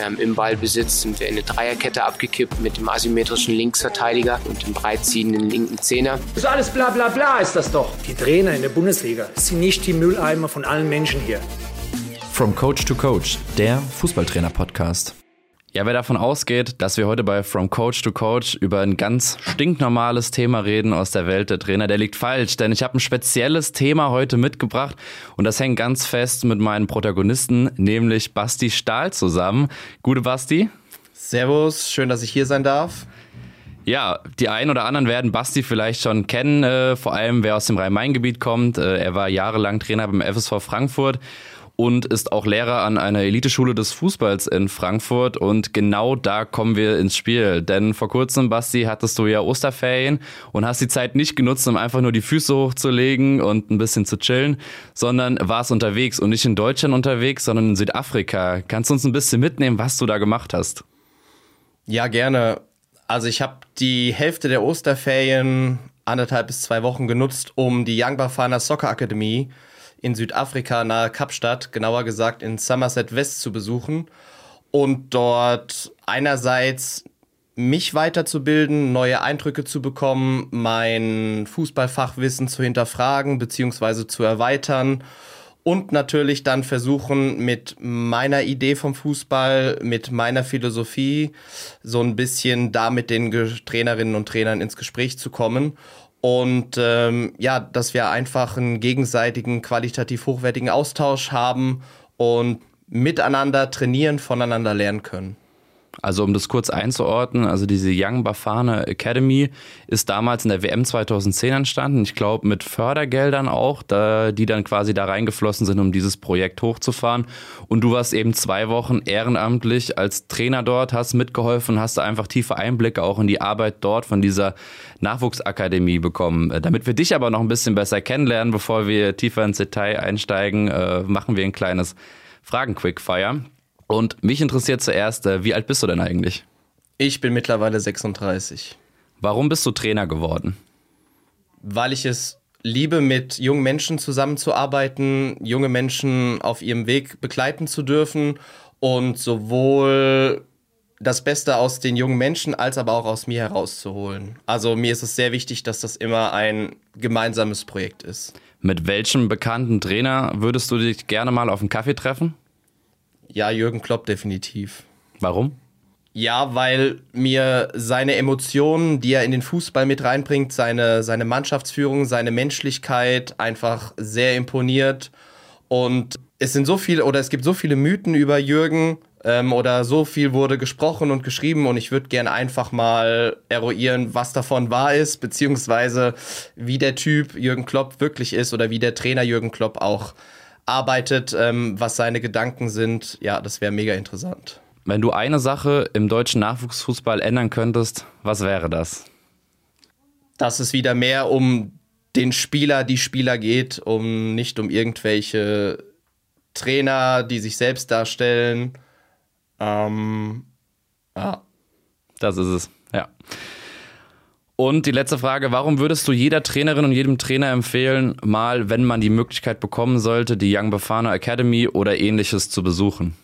Ähm, Im Ballbesitz sind wir in eine Dreierkette abgekippt mit dem asymmetrischen Linksverteidiger und dem breitziehenden linken Zehner. Das ist alles bla bla bla ist das doch. Die Trainer in der Bundesliga sind nicht die Mülleimer von allen Menschen hier. From Coach to Coach, der Fußballtrainer-Podcast. Ja, wer davon ausgeht, dass wir heute bei From Coach to Coach über ein ganz stinknormales Thema reden aus der Welt der Trainer, der liegt falsch, denn ich habe ein spezielles Thema heute mitgebracht und das hängt ganz fest mit meinen Protagonisten, nämlich Basti Stahl zusammen. Gute Basti. Servus, schön, dass ich hier sein darf. Ja, die einen oder anderen werden Basti vielleicht schon kennen, äh, vor allem wer aus dem Rhein-Main-Gebiet kommt. Äh, er war jahrelang Trainer beim FSV Frankfurt und ist auch Lehrer an einer Eliteschule des Fußballs in Frankfurt. Und genau da kommen wir ins Spiel. Denn vor kurzem, Basti, hattest du ja Osterferien und hast die Zeit nicht genutzt, um einfach nur die Füße hochzulegen und ein bisschen zu chillen, sondern warst unterwegs und nicht in Deutschland unterwegs, sondern in Südafrika. Kannst du uns ein bisschen mitnehmen, was du da gemacht hast? Ja, gerne. Also ich habe die Hälfte der Osterferien anderthalb bis zwei Wochen genutzt, um die Young Bafana Soccer Akademie in Südafrika nahe Kapstadt, genauer gesagt in Somerset West zu besuchen und dort einerseits mich weiterzubilden, neue Eindrücke zu bekommen, mein Fußballfachwissen zu hinterfragen bzw. zu erweitern und natürlich dann versuchen, mit meiner Idee vom Fußball, mit meiner Philosophie so ein bisschen da mit den Trainerinnen und Trainern ins Gespräch zu kommen und ähm, ja, dass wir einfach einen gegenseitigen, qualitativ hochwertigen Austausch haben und miteinander trainieren, voneinander lernen können. Also um das kurz einzuordnen, also diese Young Bafana Academy ist damals in der WM 2010 entstanden. Ich glaube mit Fördergeldern auch, da, die dann quasi da reingeflossen sind, um dieses Projekt hochzufahren. Und du warst eben zwei Wochen ehrenamtlich als Trainer dort, hast mitgeholfen, hast da einfach tiefe Einblicke auch in die Arbeit dort von dieser Nachwuchsakademie bekommen. Damit wir dich aber noch ein bisschen besser kennenlernen, bevor wir tiefer ins Detail einsteigen, äh, machen wir ein kleines Fragen-Quickfire. Und mich interessiert zuerst, äh, wie alt bist du denn eigentlich? Ich bin mittlerweile 36. Warum bist du Trainer geworden? Weil ich es liebe, mit jungen Menschen zusammenzuarbeiten, junge Menschen auf ihrem Weg begleiten zu dürfen und sowohl das Beste aus den jungen Menschen als aber auch aus mir herauszuholen. Also mir ist es sehr wichtig, dass das immer ein gemeinsames Projekt ist. Mit welchem bekannten Trainer würdest du dich gerne mal auf einen Kaffee treffen? Ja, Jürgen Klopp definitiv. Warum? Ja, weil mir seine Emotionen, die er in den Fußball mit reinbringt, seine, seine Mannschaftsführung, seine Menschlichkeit einfach sehr imponiert. Und es sind so viele, oder es gibt so viele Mythen über Jürgen, ähm, oder so viel wurde gesprochen und geschrieben und ich würde gerne einfach mal eruieren, was davon wahr ist, beziehungsweise wie der Typ Jürgen Klopp wirklich ist oder wie der Trainer Jürgen Klopp auch arbeitet, ähm, was seine Gedanken sind. Ja, das wäre mega interessant. Wenn du eine Sache im deutschen Nachwuchsfußball ändern könntest, was wäre das? Dass es wieder mehr um den Spieler, die Spieler geht, um nicht um irgendwelche Trainer, die sich selbst darstellen. Ähm, ja. Das ist es, ja. Und die letzte Frage, warum würdest du jeder Trainerin und jedem Trainer empfehlen, mal, wenn man die Möglichkeit bekommen sollte, die Young Bafana Academy oder ähnliches zu besuchen?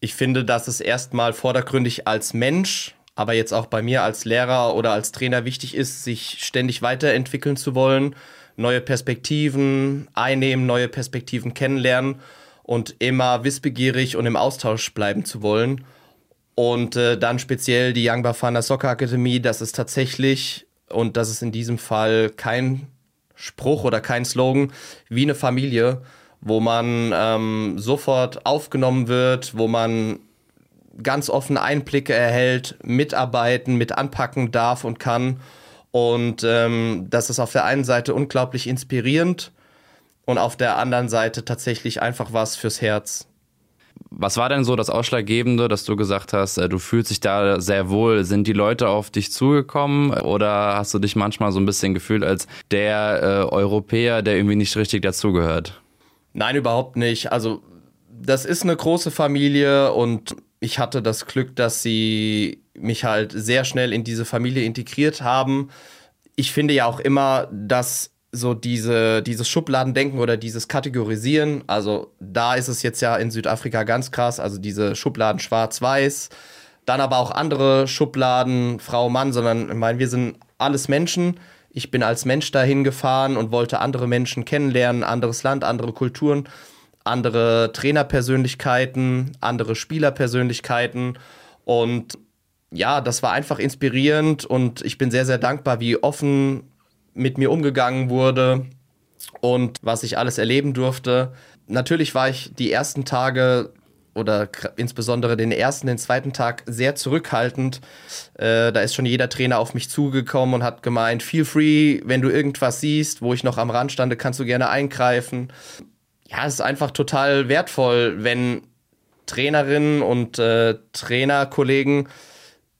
Ich finde, dass es erstmal vordergründig als Mensch, aber jetzt auch bei mir als Lehrer oder als Trainer wichtig ist, sich ständig weiterentwickeln zu wollen, neue Perspektiven einnehmen, neue Perspektiven kennenlernen und immer wissbegierig und im Austausch bleiben zu wollen. Und äh, dann speziell die Young Bafana Soccer Akademie, das ist tatsächlich, und das ist in diesem Fall kein Spruch oder kein Slogan, wie eine Familie, wo man ähm, sofort aufgenommen wird, wo man ganz offen Einblicke erhält, mitarbeiten, mit anpacken darf und kann. Und ähm, das ist auf der einen Seite unglaublich inspirierend und auf der anderen Seite tatsächlich einfach was fürs Herz. Was war denn so das Ausschlaggebende, dass du gesagt hast, äh, du fühlst dich da sehr wohl? Sind die Leute auf dich zugekommen oder hast du dich manchmal so ein bisschen gefühlt als der äh, Europäer, der irgendwie nicht richtig dazugehört? Nein, überhaupt nicht. Also das ist eine große Familie und ich hatte das Glück, dass sie mich halt sehr schnell in diese Familie integriert haben. Ich finde ja auch immer, dass so diese, dieses Schubladendenken oder dieses Kategorisieren. Also da ist es jetzt ja in Südafrika ganz krass, also diese Schubladen schwarz-weiß. Dann aber auch andere Schubladen, Frau, Mann, sondern ich meine, wir sind alles Menschen. Ich bin als Mensch dahin gefahren und wollte andere Menschen kennenlernen, anderes Land, andere Kulturen, andere Trainerpersönlichkeiten, andere Spielerpersönlichkeiten. Und ja, das war einfach inspirierend und ich bin sehr, sehr dankbar, wie offen mit mir umgegangen wurde und was ich alles erleben durfte. Natürlich war ich die ersten Tage oder insbesondere den ersten, den zweiten Tag sehr zurückhaltend. Äh, da ist schon jeder Trainer auf mich zugekommen und hat gemeint, feel free, wenn du irgendwas siehst, wo ich noch am Rand stande, kannst du gerne eingreifen. Ja, es ist einfach total wertvoll, wenn Trainerinnen und äh, Trainerkollegen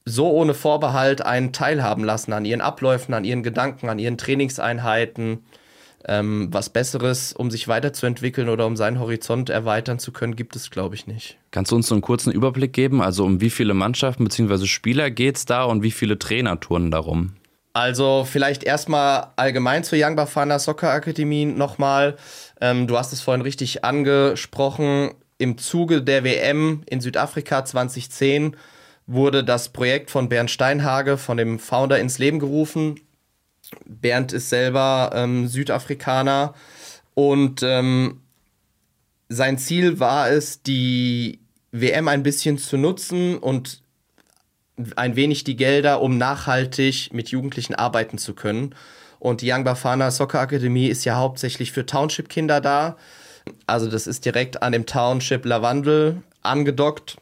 so ohne Vorbehalt einen teilhaben lassen an ihren Abläufen, an ihren Gedanken, an ihren Trainingseinheiten. Ähm, was Besseres, um sich weiterzuentwickeln oder um seinen Horizont erweitern zu können, gibt es, glaube ich, nicht. Kannst du uns so einen kurzen Überblick geben? Also um wie viele Mannschaften bzw. Spieler geht es da und wie viele Trainer turnen darum? Also vielleicht erstmal allgemein zur Young Bafana Soccer Akademie nochmal. Ähm, du hast es vorhin richtig angesprochen. Im Zuge der WM in Südafrika 2010 wurde das Projekt von Bernd Steinhage, von dem Founder, ins Leben gerufen. Bernd ist selber ähm, Südafrikaner und ähm, sein Ziel war es, die WM ein bisschen zu nutzen und ein wenig die Gelder, um nachhaltig mit Jugendlichen arbeiten zu können. Und die Young Bafana Soccer Akademie ist ja hauptsächlich für Township-Kinder da. Also das ist direkt an dem Township Lavandel angedockt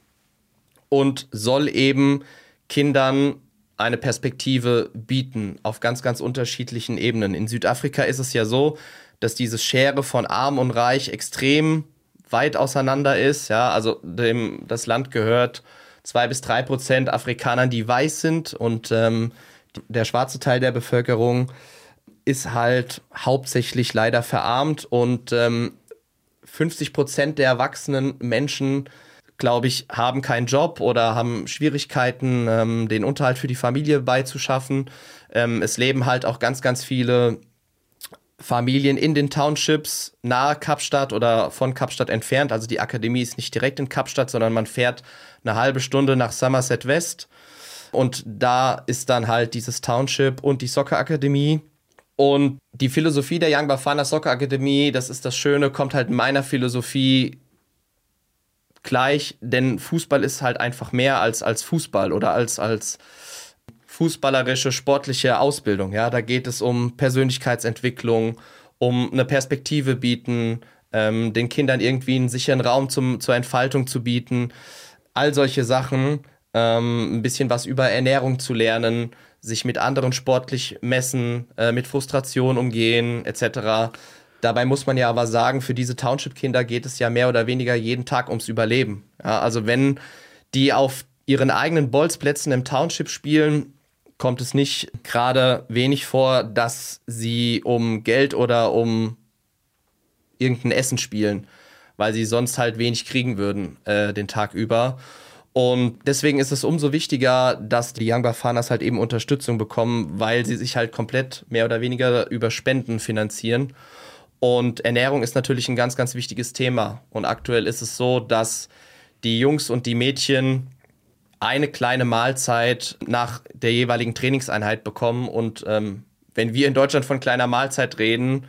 und soll eben Kindern eine Perspektive bieten auf ganz, ganz unterschiedlichen Ebenen. In Südafrika ist es ja so, dass diese Schere von Arm und Reich extrem weit auseinander ist. Ja, also dem, das Land gehört zwei bis drei Prozent Afrikanern, die weiß sind und ähm, der schwarze Teil der Bevölkerung ist halt hauptsächlich leider verarmt und ähm, 50 Prozent der erwachsenen Menschen glaube ich, haben keinen Job oder haben Schwierigkeiten, ähm, den Unterhalt für die Familie beizuschaffen. Ähm, es leben halt auch ganz, ganz viele Familien in den Townships nahe Kapstadt oder von Kapstadt entfernt. Also die Akademie ist nicht direkt in Kapstadt, sondern man fährt eine halbe Stunde nach Somerset West. Und da ist dann halt dieses Township und die Soccer Akademie. Und die Philosophie der Young Bafana Soccer Akademie, das ist das Schöne, kommt halt meiner Philosophie gleich, denn Fußball ist halt einfach mehr als, als Fußball oder als, als fußballerische, sportliche Ausbildung. Ja, da geht es um Persönlichkeitsentwicklung, um eine Perspektive bieten, ähm, den Kindern irgendwie einen sicheren Raum zum, zur Entfaltung zu bieten. All solche Sachen, ähm, ein bisschen was über Ernährung zu lernen, sich mit anderen sportlich messen, äh, mit Frustration umgehen, etc. Dabei muss man ja aber sagen, für diese Township-Kinder geht es ja mehr oder weniger jeden Tag ums Überleben. Ja, also wenn die auf ihren eigenen Bolzplätzen im Township spielen, kommt es nicht gerade wenig vor, dass sie um Geld oder um irgendein Essen spielen, weil sie sonst halt wenig kriegen würden äh, den Tag über. Und deswegen ist es umso wichtiger, dass die Young Bafanas halt eben Unterstützung bekommen, weil sie sich halt komplett mehr oder weniger über Spenden finanzieren. Und Ernährung ist natürlich ein ganz, ganz wichtiges Thema. Und aktuell ist es so, dass die Jungs und die Mädchen eine kleine Mahlzeit nach der jeweiligen Trainingseinheit bekommen. Und ähm, wenn wir in Deutschland von kleiner Mahlzeit reden,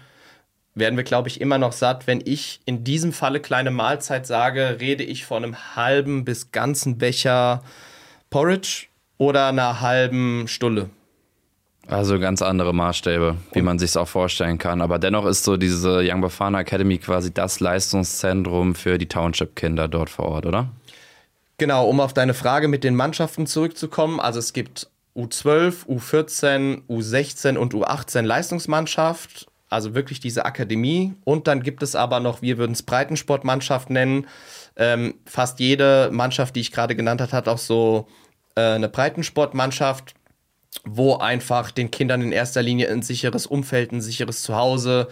werden wir, glaube ich, immer noch satt. Wenn ich in diesem Falle kleine Mahlzeit sage, rede ich von einem halben bis ganzen Becher Porridge oder einer halben Stulle. Also ganz andere Maßstäbe, wie man sich es auch vorstellen kann. Aber dennoch ist so diese Young Bafana Academy quasi das Leistungszentrum für die Township-Kinder dort vor Ort, oder? Genau, um auf deine Frage mit den Mannschaften zurückzukommen. Also es gibt U12, U14, U16 und U18 Leistungsmannschaft. Also wirklich diese Akademie. Und dann gibt es aber noch, wir würden es Breitensportmannschaft nennen. Ähm, fast jede Mannschaft, die ich gerade genannt habe, hat auch so äh, eine Breitensportmannschaft wo einfach den Kindern in erster Linie ein sicheres Umfeld, ein sicheres Zuhause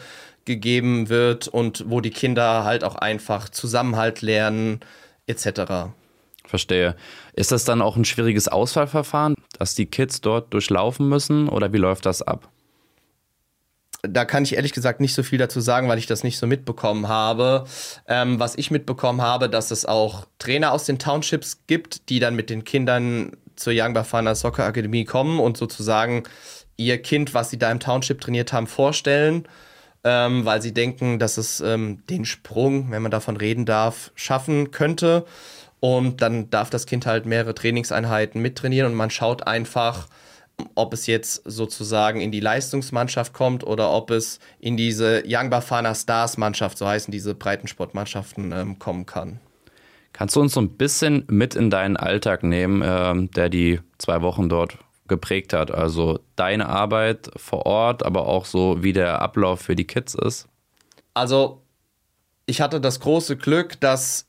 gegeben wird und wo die Kinder halt auch einfach Zusammenhalt lernen, etc. Verstehe. Ist das dann auch ein schwieriges Auswahlverfahren, dass die Kids dort durchlaufen müssen oder wie läuft das ab? da kann ich ehrlich gesagt nicht so viel dazu sagen, weil ich das nicht so mitbekommen habe. Ähm, was ich mitbekommen habe, dass es auch Trainer aus den Townships gibt, die dann mit den Kindern zur Young Bafana Soccer Akademie kommen und sozusagen ihr Kind, was sie da im Township trainiert haben, vorstellen, ähm, weil sie denken, dass es ähm, den Sprung, wenn man davon reden darf, schaffen könnte. Und dann darf das Kind halt mehrere Trainingseinheiten mittrainieren und man schaut einfach, ob es jetzt sozusagen in die Leistungsmannschaft kommt oder ob es in diese Young Bafana Stars Mannschaft, so heißen diese Breitensportmannschaften, ähm, kommen kann. Kannst du uns so ein bisschen mit in deinen Alltag nehmen, ähm, der die zwei Wochen dort geprägt hat? Also deine Arbeit vor Ort, aber auch so, wie der Ablauf für die Kids ist? Also, ich hatte das große Glück, dass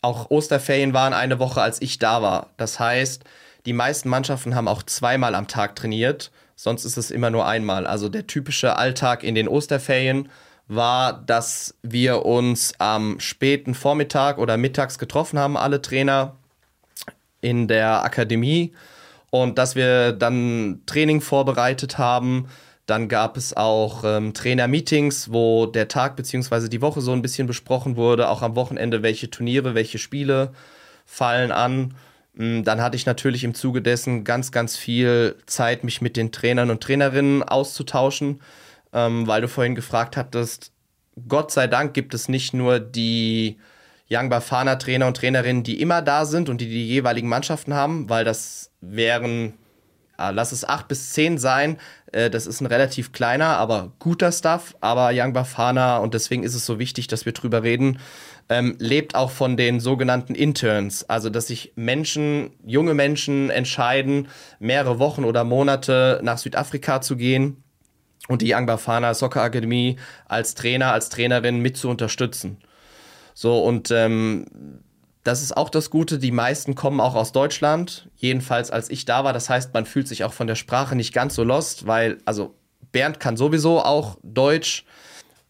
auch Osterferien waren eine Woche, als ich da war. Das heißt, die meisten Mannschaften haben auch zweimal am Tag trainiert, sonst ist es immer nur einmal. Also der typische Alltag in den Osterferien war, dass wir uns am späten Vormittag oder mittags getroffen haben, alle Trainer in der Akademie und dass wir dann Training vorbereitet haben. Dann gab es auch ähm, Trainer-Meetings, wo der Tag bzw. die Woche so ein bisschen besprochen wurde, auch am Wochenende, welche Turniere, welche Spiele fallen an. Mm, dann hatte ich natürlich im Zuge dessen ganz, ganz viel Zeit, mich mit den Trainern und Trainerinnen auszutauschen, ähm, weil du vorhin gefragt hattest, Gott sei Dank gibt es nicht nur die Young Bafana Trainer und Trainerinnen, die immer da sind und die die jeweiligen Mannschaften haben, weil das wären, ja, lass es acht bis zehn sein. Äh, das ist ein relativ kleiner, aber guter Stuff. Aber Young Bafana, und deswegen ist es so wichtig, dass wir drüber reden, ähm, lebt auch von den sogenannten Interns. Also, dass sich Menschen, junge Menschen entscheiden, mehrere Wochen oder Monate nach Südafrika zu gehen und die Young Bafana Soccer Akademie als Trainer, als Trainerin mit zu unterstützen. So, und ähm, das ist auch das Gute, die meisten kommen auch aus Deutschland, jedenfalls als ich da war. Das heißt, man fühlt sich auch von der Sprache nicht ganz so lost, weil, also Bernd kann sowieso auch Deutsch,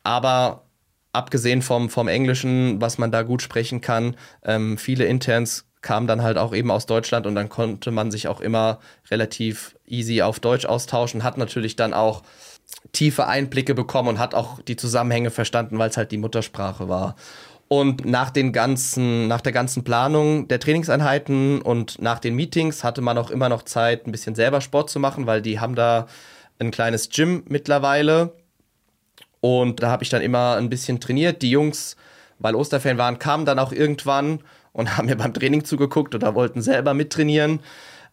aber abgesehen vom, vom Englischen, was man da gut sprechen kann, ähm, viele Interns kamen dann halt auch eben aus Deutschland und dann konnte man sich auch immer relativ easy auf Deutsch austauschen, hat natürlich dann auch tiefe Einblicke bekommen und hat auch die Zusammenhänge verstanden, weil es halt die Muttersprache war. Und nach den ganzen, nach der ganzen Planung der Trainingseinheiten und nach den Meetings hatte man auch immer noch Zeit, ein bisschen selber Sport zu machen, weil die haben da ein kleines Gym mittlerweile und da habe ich dann immer ein bisschen trainiert. Die Jungs, weil Osterferien waren, kamen dann auch irgendwann und haben mir beim Training zugeguckt oder wollten selber mittrainieren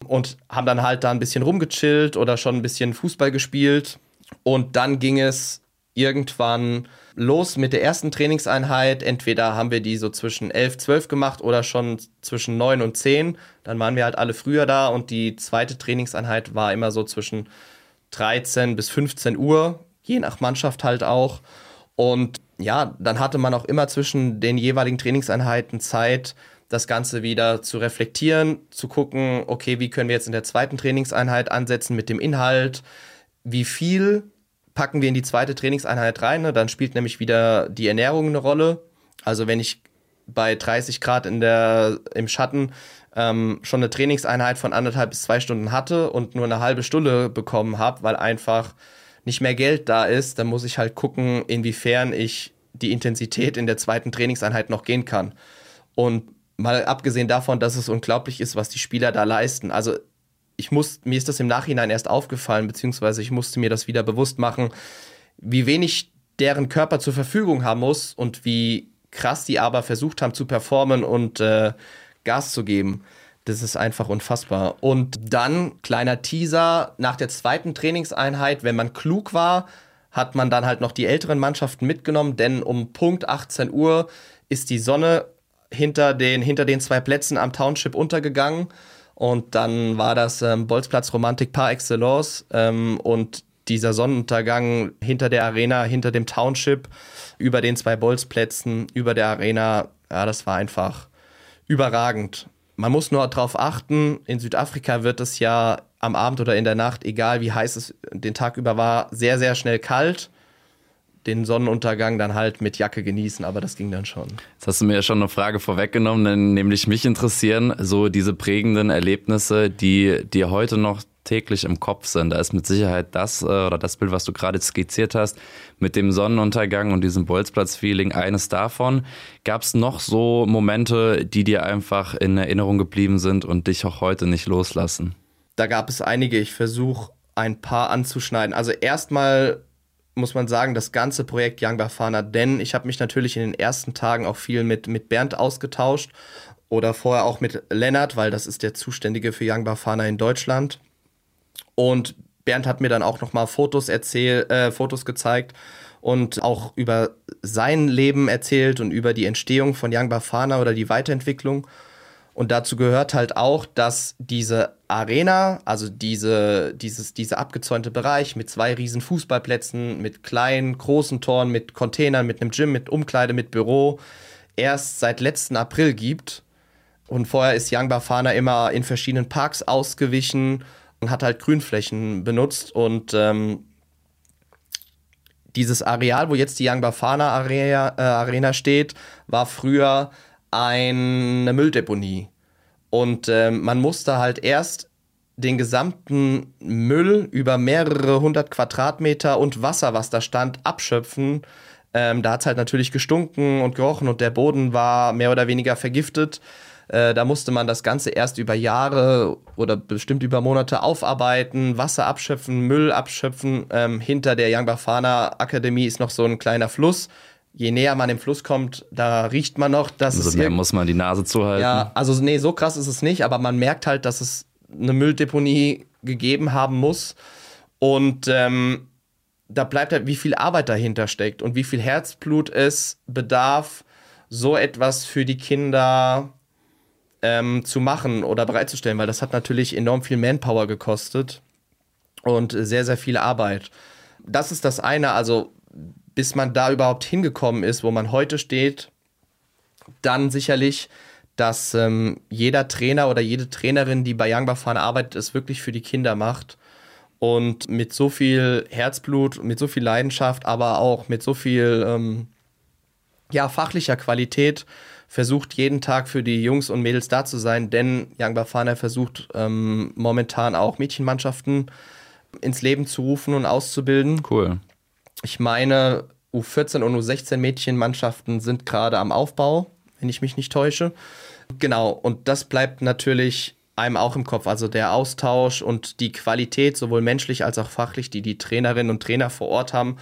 und haben dann halt da ein bisschen rumgechillt oder schon ein bisschen Fußball gespielt. Und dann ging es irgendwann los mit der ersten Trainingseinheit. Entweder haben wir die so zwischen 11, 12 gemacht oder schon zwischen 9 und 10. Dann waren wir halt alle früher da und die zweite Trainingseinheit war immer so zwischen 13 bis 15 Uhr je nach Mannschaft halt auch. Und ja, dann hatte man auch immer zwischen den jeweiligen Trainingseinheiten Zeit, das Ganze wieder zu reflektieren, zu gucken, okay, wie können wir jetzt in der zweiten Trainingseinheit ansetzen mit dem Inhalt, wie viel packen wir in die zweite Trainingseinheit rein, ne? dann spielt nämlich wieder die Ernährung eine Rolle. Also wenn ich bei 30 Grad in der, im Schatten ähm, schon eine Trainingseinheit von anderthalb bis zwei Stunden hatte und nur eine halbe Stunde bekommen habe, weil einfach nicht mehr Geld da ist, dann muss ich halt gucken, inwiefern ich die Intensität in der zweiten Trainingseinheit noch gehen kann. Und mal abgesehen davon, dass es unglaublich ist, was die Spieler da leisten. Also ich muss, mir ist das im Nachhinein erst aufgefallen, beziehungsweise ich musste mir das wieder bewusst machen, wie wenig deren Körper zur Verfügung haben muss und wie krass die aber versucht haben zu performen und äh, Gas zu geben. Das ist einfach unfassbar. Und dann, kleiner Teaser, nach der zweiten Trainingseinheit, wenn man klug war, hat man dann halt noch die älteren Mannschaften mitgenommen, denn um Punkt 18 Uhr ist die Sonne hinter den, hinter den zwei Plätzen am Township untergegangen. Und dann war das ähm, Bolzplatz Romantik par excellence. Ähm, und dieser Sonnenuntergang hinter der Arena, hinter dem Township, über den zwei Bolzplätzen, über der Arena, ja, das war einfach überragend. Man muss nur darauf achten, in Südafrika wird es ja am Abend oder in der Nacht, egal wie heiß es den Tag über war, sehr, sehr schnell kalt. Den Sonnenuntergang dann halt mit Jacke genießen, aber das ging dann schon. Jetzt hast du mir ja schon eine Frage vorweggenommen, denn nämlich mich interessieren so diese prägenden Erlebnisse, die dir heute noch täglich im Kopf sind. Da ist mit Sicherheit das äh, oder das Bild, was du gerade skizziert hast, mit dem Sonnenuntergang und diesem Bolzplatz-Feeling eines davon. Gab es noch so Momente, die dir einfach in Erinnerung geblieben sind und dich auch heute nicht loslassen? Da gab es einige. Ich versuche ein paar anzuschneiden. Also erstmal muss man sagen, das ganze Projekt Young Bafana, denn ich habe mich natürlich in den ersten Tagen auch viel mit, mit Bernd ausgetauscht oder vorher auch mit Lennart, weil das ist der Zuständige für Young Bafana in Deutschland. Und Bernd hat mir dann auch nochmal Fotos äh, Fotos gezeigt und auch über sein Leben erzählt und über die Entstehung von Young Bafana oder die Weiterentwicklung. Und dazu gehört halt auch, dass diese Arena, also diese, dieses, dieser abgezäunte Bereich mit zwei riesen Fußballplätzen, mit kleinen, großen Toren, mit Containern, mit einem Gym, mit Umkleide, mit Büro, erst seit letzten April gibt. Und vorher ist Young Bafana immer in verschiedenen Parks ausgewichen und hat halt Grünflächen benutzt. Und ähm, dieses Areal, wo jetzt die Young Bafana Arena, äh, Arena steht, war früher eine Mülldeponie. Und äh, man musste halt erst den gesamten Müll über mehrere hundert Quadratmeter und Wasser, was da stand, abschöpfen. Ähm, da hat es halt natürlich gestunken und gerochen und der Boden war mehr oder weniger vergiftet. Äh, da musste man das Ganze erst über Jahre oder bestimmt über Monate aufarbeiten, Wasser abschöpfen, Müll abschöpfen. Ähm, hinter der Young Bafana Akademie ist noch so ein kleiner Fluss je näher man dem Fluss kommt, da riecht man noch, dass also es. mehr muss man die Nase zuhalten. Ja, also nee, so krass ist es nicht, aber man merkt halt, dass es eine Mülldeponie gegeben haben muss. Und ähm, da bleibt halt, wie viel Arbeit dahinter steckt und wie viel Herzblut es bedarf, so etwas für die Kinder ähm, zu machen oder bereitzustellen, weil das hat natürlich enorm viel Manpower gekostet und sehr, sehr viel Arbeit. Das ist das eine, also bis man da überhaupt hingekommen ist, wo man heute steht, dann sicherlich, dass ähm, jeder Trainer oder jede Trainerin, die bei Young Bafana arbeitet, es wirklich für die Kinder macht und mit so viel Herzblut, mit so viel Leidenschaft, aber auch mit so viel ähm, ja, fachlicher Qualität versucht jeden Tag für die Jungs und Mädels da zu sein, denn Young Bafana versucht ähm, momentan auch Mädchenmannschaften ins Leben zu rufen und auszubilden. Cool. Ich meine, U14 und U16 Mädchenmannschaften sind gerade am Aufbau, wenn ich mich nicht täusche. Genau, und das bleibt natürlich einem auch im Kopf. Also der Austausch und die Qualität, sowohl menschlich als auch fachlich, die die Trainerinnen und Trainer vor Ort haben.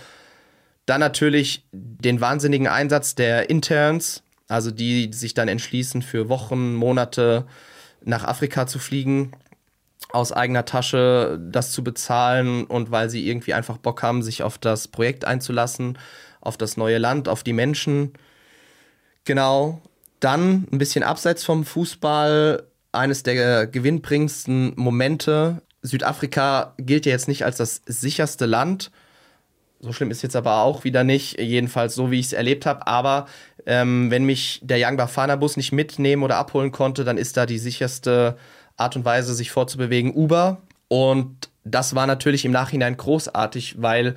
Dann natürlich den wahnsinnigen Einsatz der Interns, also die sich dann entschließen, für Wochen, Monate nach Afrika zu fliegen aus eigener Tasche das zu bezahlen und weil sie irgendwie einfach Bock haben, sich auf das Projekt einzulassen, auf das neue Land, auf die Menschen. Genau. Dann ein bisschen abseits vom Fußball, eines der gewinnbringendsten Momente. Südafrika gilt ja jetzt nicht als das sicherste Land. So schlimm ist jetzt aber auch wieder nicht, jedenfalls so, wie ich es erlebt habe. Aber ähm, wenn mich der Young Bafana Bus nicht mitnehmen oder abholen konnte, dann ist da die sicherste Art und Weise, sich fortzubewegen, Uber. Und das war natürlich im Nachhinein großartig, weil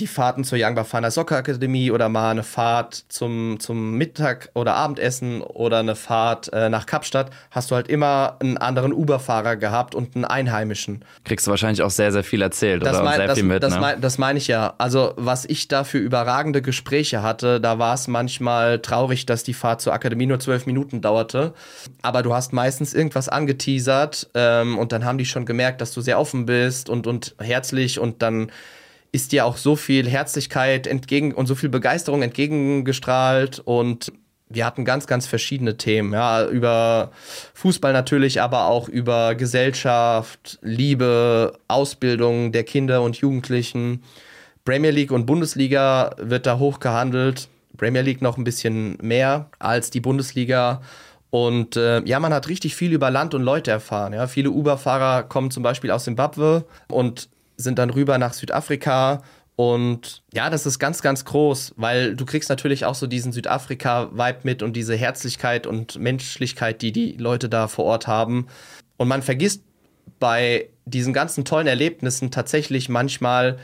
die Fahrten zur Young Bafana Soccer Akademie oder mal eine Fahrt zum, zum Mittag- oder Abendessen oder eine Fahrt äh, nach Kapstadt, hast du halt immer einen anderen Uber-Fahrer gehabt und einen Einheimischen. Kriegst du wahrscheinlich auch sehr, sehr viel erzählt das oder mein, sehr das, viel mit. Das, ne? mein, das meine ich ja. Also, was ich da für überragende Gespräche hatte, da war es manchmal traurig, dass die Fahrt zur Akademie nur zwölf Minuten dauerte. Aber du hast meistens irgendwas angeteasert ähm, und dann haben die schon gemerkt, dass du sehr offen bist und, und herzlich und dann ist dir auch so viel Herzlichkeit entgegen und so viel Begeisterung entgegengestrahlt und wir hatten ganz, ganz verschiedene Themen, ja, über Fußball natürlich, aber auch über Gesellschaft, Liebe, Ausbildung der Kinder und Jugendlichen. Premier League und Bundesliga wird da hoch gehandelt. Premier League noch ein bisschen mehr als die Bundesliga. Und äh, ja, man hat richtig viel über Land und Leute erfahren. Ja. Viele Uber-Fahrer kommen zum Beispiel aus Zimbabwe und sind dann rüber nach Südafrika. Und ja, das ist ganz, ganz groß, weil du kriegst natürlich auch so diesen Südafrika-Vibe mit und diese Herzlichkeit und Menschlichkeit, die die Leute da vor Ort haben. Und man vergisst bei diesen ganzen tollen Erlebnissen tatsächlich manchmal,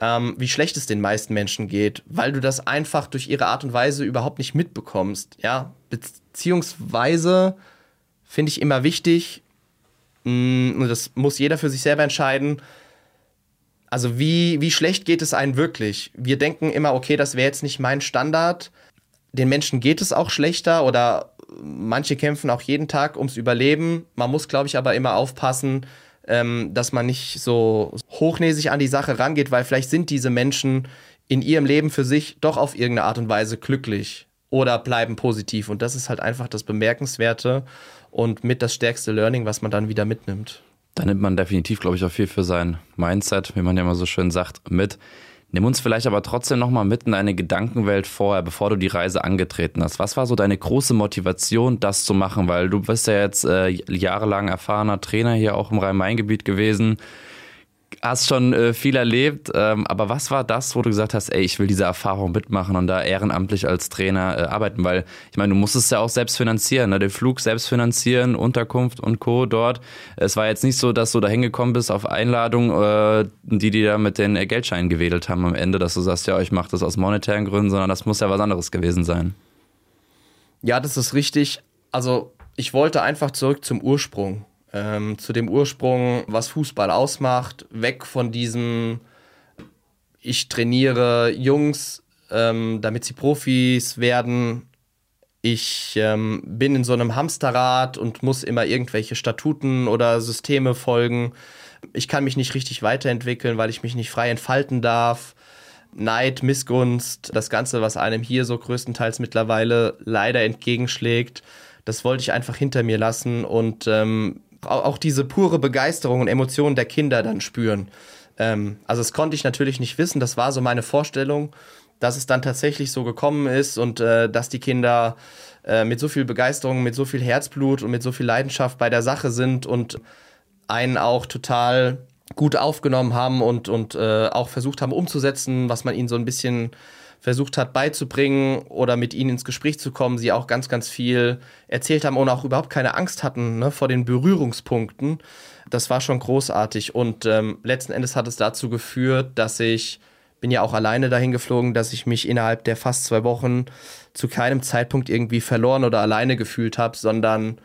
ähm, wie schlecht es den meisten Menschen geht, weil du das einfach durch ihre Art und Weise überhaupt nicht mitbekommst. Ja, beziehungsweise finde ich immer wichtig, Mm, das muss jeder für sich selber entscheiden. Also wie, wie schlecht geht es einem wirklich? Wir denken immer, okay, das wäre jetzt nicht mein Standard. Den Menschen geht es auch schlechter oder manche kämpfen auch jeden Tag ums Überleben. Man muss, glaube ich, aber immer aufpassen, ähm, dass man nicht so hochnäsig an die Sache rangeht, weil vielleicht sind diese Menschen in ihrem Leben für sich doch auf irgendeine Art und Weise glücklich oder bleiben positiv. Und das ist halt einfach das Bemerkenswerte und mit das stärkste Learning, was man dann wieder mitnimmt. Da nimmt man definitiv, glaube ich, auch viel für sein Mindset, wie man ja immer so schön sagt, mit. Nimm uns vielleicht aber trotzdem nochmal mit in deine Gedankenwelt vorher, bevor du die Reise angetreten hast. Was war so deine große Motivation, das zu machen? Weil du bist ja jetzt äh, jahrelang erfahrener Trainer hier auch im Rhein-Main-Gebiet gewesen hast schon äh, viel erlebt, ähm, aber was war das, wo du gesagt hast, ey, ich will diese Erfahrung mitmachen und da ehrenamtlich als Trainer äh, arbeiten? Weil ich meine, du musstest ja auch selbst finanzieren, ne? den Flug selbst finanzieren, Unterkunft und Co. dort. Es war jetzt nicht so, dass du da hingekommen bist auf Einladung, äh, die die da mit den äh, Geldscheinen gewedelt haben am Ende, dass du sagst, ja, ich mache das aus monetären Gründen, sondern das muss ja was anderes gewesen sein. Ja, das ist richtig. Also ich wollte einfach zurück zum Ursprung ähm, zu dem Ursprung, was Fußball ausmacht, weg von diesem, ich trainiere Jungs, ähm, damit sie Profis werden. Ich ähm, bin in so einem Hamsterrad und muss immer irgendwelche Statuten oder Systeme folgen. Ich kann mich nicht richtig weiterentwickeln, weil ich mich nicht frei entfalten darf. Neid, Missgunst, das Ganze, was einem hier so größtenteils mittlerweile leider entgegenschlägt, das wollte ich einfach hinter mir lassen und ähm, auch diese pure Begeisterung und Emotionen der Kinder dann spüren. Ähm, also das konnte ich natürlich nicht wissen, das war so meine Vorstellung, dass es dann tatsächlich so gekommen ist und äh, dass die Kinder äh, mit so viel Begeisterung, mit so viel Herzblut und mit so viel Leidenschaft bei der Sache sind und einen auch total gut aufgenommen haben und, und äh, auch versucht haben umzusetzen, was man ihnen so ein bisschen versucht hat beizubringen oder mit ihnen ins Gespräch zu kommen, sie auch ganz, ganz viel erzählt haben und auch überhaupt keine Angst hatten ne, vor den Berührungspunkten. Das war schon großartig und ähm, letzten Endes hat es dazu geführt, dass ich bin ja auch alleine dahin geflogen, dass ich mich innerhalb der fast zwei Wochen zu keinem Zeitpunkt irgendwie verloren oder alleine gefühlt habe, sondern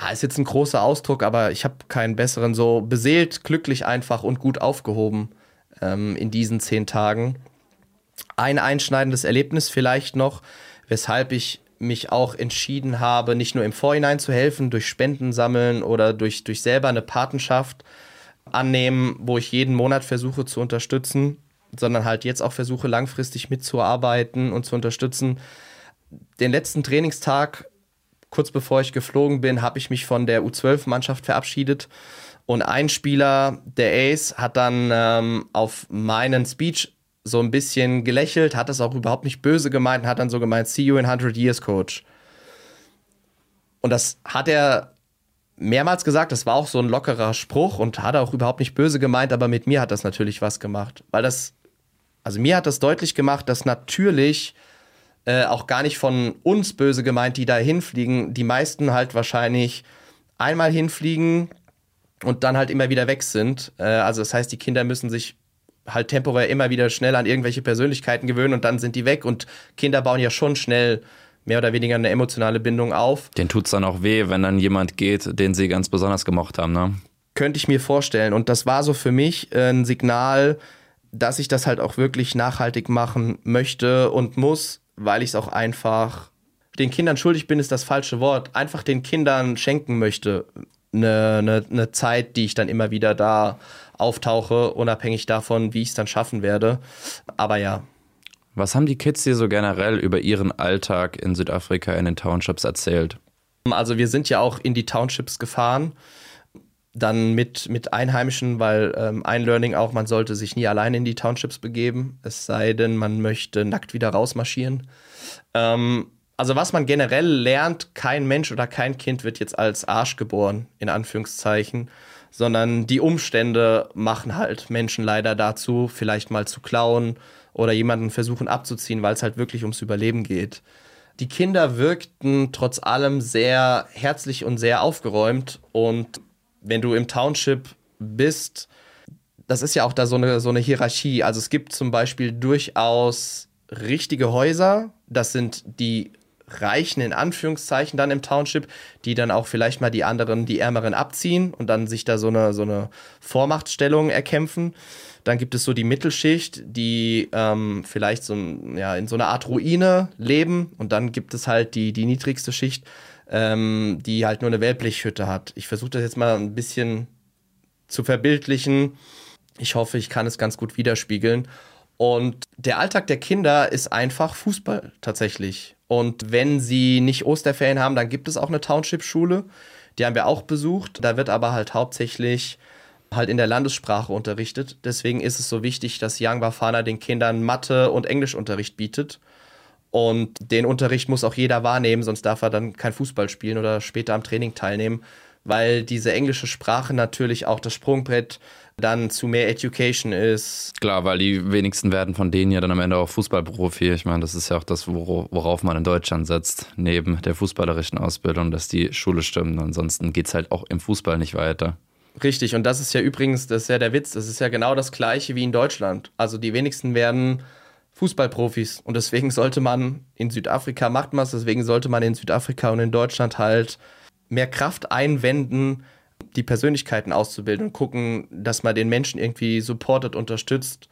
ja, ist jetzt ein großer Ausdruck, aber ich habe keinen besseren, so beseelt, glücklich einfach und gut aufgehoben ähm, in diesen zehn Tagen ein einschneidendes Erlebnis vielleicht noch, weshalb ich mich auch entschieden habe, nicht nur im Vorhinein zu helfen, durch Spenden sammeln oder durch, durch selber eine Patenschaft annehmen, wo ich jeden Monat versuche zu unterstützen, sondern halt jetzt auch versuche langfristig mitzuarbeiten und zu unterstützen. Den letzten Trainingstag, kurz bevor ich geflogen bin, habe ich mich von der U12-Mannschaft verabschiedet. Und ein Spieler, der Ace, hat dann ähm, auf meinen Speech so ein bisschen gelächelt, hat das auch überhaupt nicht böse gemeint und hat dann so gemeint, see you in 100 years, Coach. Und das hat er mehrmals gesagt, das war auch so ein lockerer Spruch und hat auch überhaupt nicht böse gemeint, aber mit mir hat das natürlich was gemacht. Weil das, also mir hat das deutlich gemacht, dass natürlich äh, auch gar nicht von uns böse gemeint, die da hinfliegen, die meisten halt wahrscheinlich einmal hinfliegen und dann halt immer wieder weg sind. Äh, also das heißt, die Kinder müssen sich halt temporär immer wieder schnell an irgendwelche Persönlichkeiten gewöhnen und dann sind die weg und Kinder bauen ja schon schnell mehr oder weniger eine emotionale Bindung auf. Den tut es dann auch weh, wenn dann jemand geht, den sie ganz besonders gemocht haben, ne? Könnte ich mir vorstellen. Und das war so für mich äh, ein Signal, dass ich das halt auch wirklich nachhaltig machen möchte und muss, weil ich es auch einfach den Kindern schuldig bin, ist das falsche Wort, einfach den Kindern schenken möchte. Eine, eine, eine Zeit, die ich dann immer wieder da auftauche, unabhängig davon, wie ich es dann schaffen werde. Aber ja. Was haben die Kids dir so generell über ihren Alltag in Südafrika in den Townships erzählt? Also wir sind ja auch in die Townships gefahren, dann mit, mit Einheimischen, weil ähm, ein Learning auch, man sollte sich nie alleine in die Townships begeben, es sei denn, man möchte nackt wieder rausmarschieren. Ähm, also was man generell lernt, kein Mensch oder kein Kind wird jetzt als Arsch geboren, in Anführungszeichen sondern die Umstände machen halt Menschen leider dazu, vielleicht mal zu klauen oder jemanden versuchen abzuziehen, weil es halt wirklich ums Überleben geht. Die Kinder wirkten trotz allem sehr herzlich und sehr aufgeräumt und wenn du im Township bist, das ist ja auch da so eine, so eine Hierarchie. Also es gibt zum Beispiel durchaus richtige Häuser, das sind die Reichen in Anführungszeichen dann im Township, die dann auch vielleicht mal die anderen, die Ärmeren abziehen und dann sich da so eine, so eine Vormachtstellung erkämpfen. Dann gibt es so die Mittelschicht, die ähm, vielleicht so ja, in so einer Art Ruine leben. Und dann gibt es halt die, die niedrigste Schicht, ähm, die halt nur eine Wellblechhütte hat. Ich versuche das jetzt mal ein bisschen zu verbildlichen. Ich hoffe, ich kann es ganz gut widerspiegeln. Und der Alltag der Kinder ist einfach Fußball tatsächlich. Und wenn sie nicht Osterferien haben, dann gibt es auch eine Township-Schule. Die haben wir auch besucht. Da wird aber halt hauptsächlich halt in der Landessprache unterrichtet. Deswegen ist es so wichtig, dass Young Bafana den Kindern Mathe- und Englischunterricht bietet. Und den Unterricht muss auch jeder wahrnehmen, sonst darf er dann kein Fußball spielen oder später am Training teilnehmen, weil diese englische Sprache natürlich auch das Sprungbrett dann zu mehr Education ist. Klar, weil die wenigsten werden von denen ja dann am Ende auch Fußballprofi. Ich meine, das ist ja auch das, worauf man in Deutschland setzt, neben der fußballerischen Ausbildung, dass die Schule stimmt. Ansonsten geht es halt auch im Fußball nicht weiter. Richtig, und das ist ja übrigens, das ist ja der Witz, das ist ja genau das gleiche wie in Deutschland. Also die wenigsten werden Fußballprofis und deswegen sollte man in Südafrika macht man es, deswegen sollte man in Südafrika und in Deutschland halt mehr Kraft einwenden, die Persönlichkeiten auszubilden und gucken, dass man den Menschen irgendwie supportet, unterstützt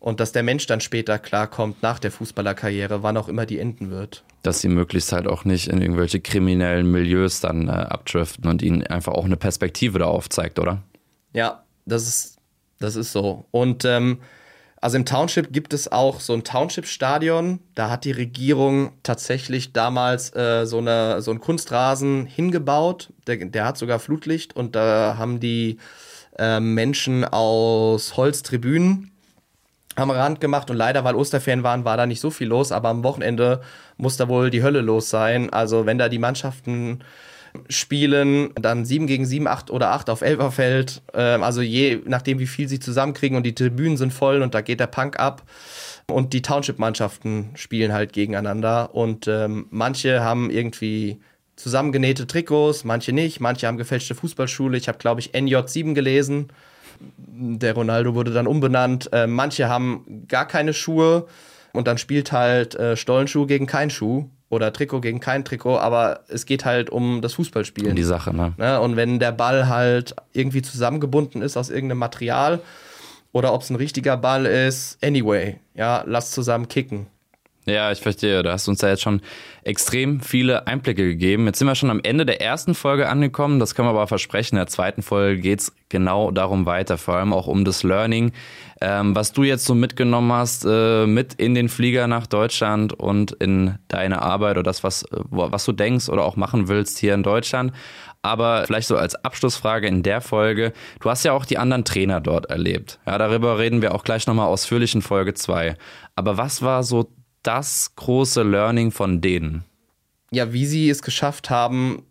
und dass der Mensch dann später klarkommt nach der Fußballerkarriere, wann auch immer die enden wird. Dass sie möglichst halt auch nicht in irgendwelche kriminellen Milieus dann äh, abdriften und ihnen einfach auch eine Perspektive da aufzeigt, oder? Ja, das ist, das ist so. Und ähm, also im Township gibt es auch so ein Township-Stadion. Da hat die Regierung tatsächlich damals äh, so, eine, so einen Kunstrasen hingebaut. Der, der hat sogar Flutlicht und da haben die äh, Menschen aus Holztribünen am Rand gemacht und leider, weil Osterferien waren, war da nicht so viel los, aber am Wochenende muss da wohl die Hölle los sein. Also wenn da die Mannschaften spielen, dann 7 gegen 7, 8 oder 8 auf Elferfeld, ähm, also je nachdem, wie viel sie zusammenkriegen und die Tribünen sind voll und da geht der Punk ab. Und die Township-Mannschaften spielen halt gegeneinander und ähm, manche haben irgendwie zusammengenähte Trikots, manche nicht, manche haben gefälschte Fußballschule. Ich habe, glaube ich, NJ7 gelesen der Ronaldo wurde dann umbenannt. Äh, manche haben gar keine Schuhe und dann spielt halt äh, Stollenschuh gegen kein Schuh oder Trikot gegen kein Trikot, aber es geht halt um das Fußballspielen. Um die Sache, ne? ne? Und wenn der Ball halt irgendwie zusammengebunden ist aus irgendeinem Material oder ob es ein richtiger Ball ist, anyway, ja, lass zusammen kicken. Ja, ich verstehe. Du hast uns ja jetzt schon extrem viele Einblicke gegeben. Jetzt sind wir schon am Ende der ersten Folge angekommen. Das können wir aber versprechen. In der zweiten Folge geht's genau darum weiter. Vor allem auch um das Learning, ähm, was du jetzt so mitgenommen hast, äh, mit in den Flieger nach Deutschland und in deine Arbeit oder das, was, was du denkst oder auch machen willst hier in Deutschland. Aber vielleicht so als Abschlussfrage in der Folge, du hast ja auch die anderen Trainer dort erlebt. Ja, darüber reden wir auch gleich nochmal ausführlich in Folge 2. Aber was war so das große Learning von denen? Ja, wie sie es geschafft haben,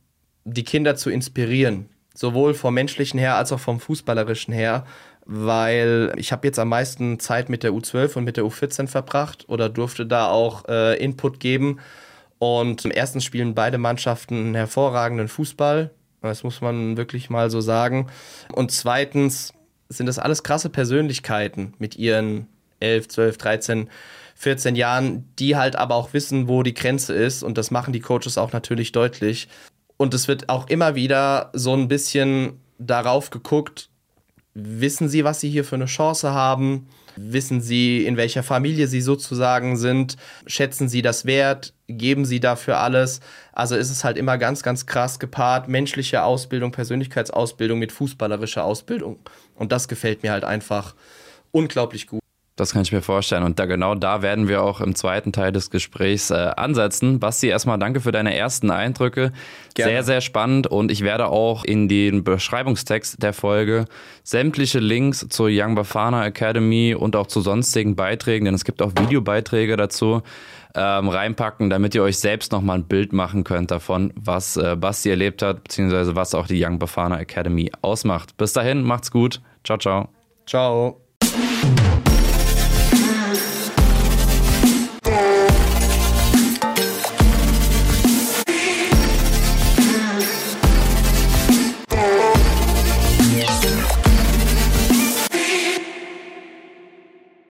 die Kinder zu inspirieren. Sowohl vom menschlichen her als auch vom fußballerischen her. Weil ich habe jetzt am meisten Zeit mit der U12 und mit der U14 verbracht oder durfte da auch äh, Input geben. Und erstens spielen beide Mannschaften einen hervorragenden Fußball. Das muss man wirklich mal so sagen. Und zweitens sind das alles krasse Persönlichkeiten mit ihren 11, 12, 13 14 Jahren, die halt aber auch wissen, wo die Grenze ist. Und das machen die Coaches auch natürlich deutlich. Und es wird auch immer wieder so ein bisschen darauf geguckt, wissen sie, was sie hier für eine Chance haben? Wissen sie, in welcher Familie sie sozusagen sind? Schätzen sie das wert? Geben sie dafür alles? Also ist es halt immer ganz, ganz krass gepaart, menschliche Ausbildung, Persönlichkeitsausbildung mit fußballerischer Ausbildung. Und das gefällt mir halt einfach unglaublich gut. Das kann ich mir vorstellen. Und da genau da werden wir auch im zweiten Teil des Gesprächs äh, ansetzen. Basti, erstmal danke für deine ersten Eindrücke. Gerne. Sehr, sehr spannend. Und ich werde auch in den Beschreibungstext der Folge sämtliche Links zur Young Bafana Academy und auch zu sonstigen Beiträgen, denn es gibt auch Videobeiträge dazu, ähm, reinpacken, damit ihr euch selbst nochmal ein Bild machen könnt davon, was äh, Basti erlebt hat, beziehungsweise was auch die Young Bafana Academy ausmacht. Bis dahin, macht's gut. Ciao, ciao. Ciao.